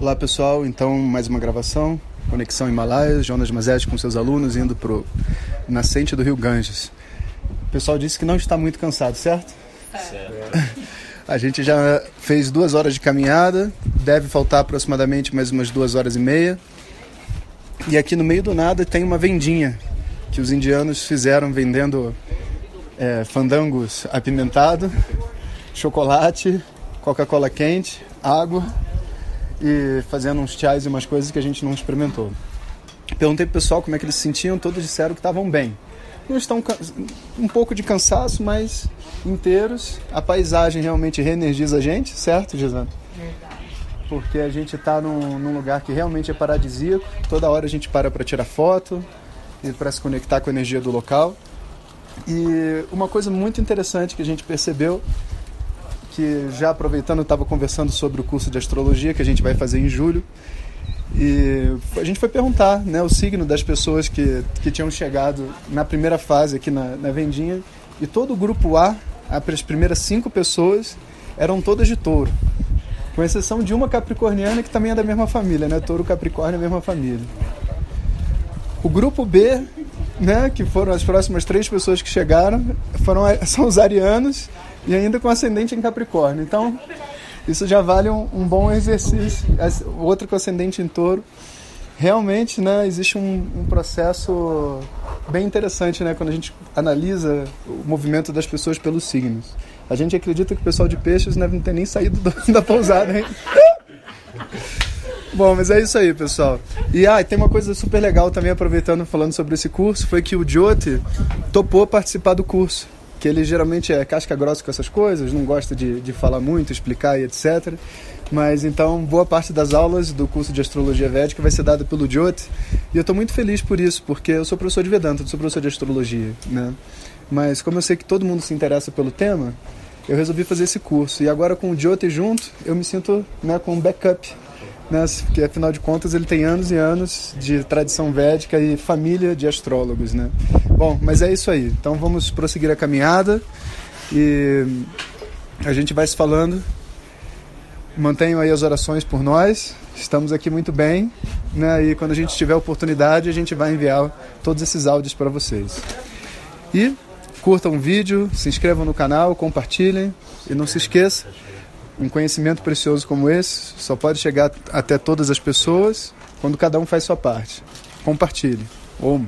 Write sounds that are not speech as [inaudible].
Olá pessoal, então mais uma gravação, Conexão Himalaia, Jonas Mazete com seus alunos indo para o nascente do rio Ganges. O pessoal disse que não está muito cansado, certo? Certo. [laughs] A gente já fez duas horas de caminhada, deve faltar aproximadamente mais umas duas horas e meia. E aqui no meio do nada tem uma vendinha que os indianos fizeram vendendo é, fandangos apimentado, chocolate, Coca-Cola quente, água e fazendo uns chás e umas coisas que a gente não experimentou. Perguntei pro pessoal como é que eles se sentiam, todos disseram que estavam bem. Não estão um pouco de cansaço, mas inteiros. A paisagem realmente reenergiza a gente, certo, Gisana? Verdade. Porque a gente está num, num, lugar que realmente é paradisíaco. Toda hora a gente para para tirar foto e para se conectar com a energia do local. E uma coisa muito interessante que a gente percebeu que já aproveitando estava conversando sobre o curso de astrologia que a gente vai fazer em julho e a gente foi perguntar né, o signo das pessoas que, que tinham chegado na primeira fase aqui na, na vendinha e todo o grupo A, as primeiras cinco pessoas, eram todas de touro. Com exceção de uma capricorniana que também é da mesma família, né? Touro Capricórnio é a mesma família. O grupo B, né, que foram as próximas três pessoas que chegaram, foram, [laughs] são os arianos e ainda com ascendente em Capricórnio. Então, isso já vale um, um bom exercício. Outro com ascendente em touro. Realmente, né, existe um, um, processo bem interessante, né, quando a gente analisa o movimento das pessoas pelos signos. A gente acredita que o pessoal de peixes não deve ter nem saído do, [laughs] da pousada, hein? Bom, mas é isso aí, pessoal. E ah, tem uma coisa super legal também, aproveitando falando sobre esse curso, foi que o Jyoti topou participar do curso que ele geralmente é casca grossa com essas coisas, não gosta de, de falar muito, explicar e etc. Mas então, boa parte das aulas do curso de astrologia védica vai ser dada pelo Jyoti. E eu estou muito feliz por isso, porque eu sou professor de Vedanta, sou professor de astrologia, né? Mas como eu sei que todo mundo se interessa pelo tema, eu resolvi fazer esse curso. E agora com o Jyoti junto, eu me sinto né, com um backup né? Porque afinal de contas ele tem anos e anos de tradição védica e família de astrólogos, né? Bom, mas é isso aí. Então vamos prosseguir a caminhada e a gente vai se falando. Mantenham aí as orações por nós. Estamos aqui muito bem, né? E quando a gente tiver oportunidade, a gente vai enviar todos esses áudios para vocês. E curtam o vídeo, se inscrevam no canal, compartilhem e não se esqueça um conhecimento precioso como esse só pode chegar até todas as pessoas quando cada um faz sua parte. Compartilhe. Om.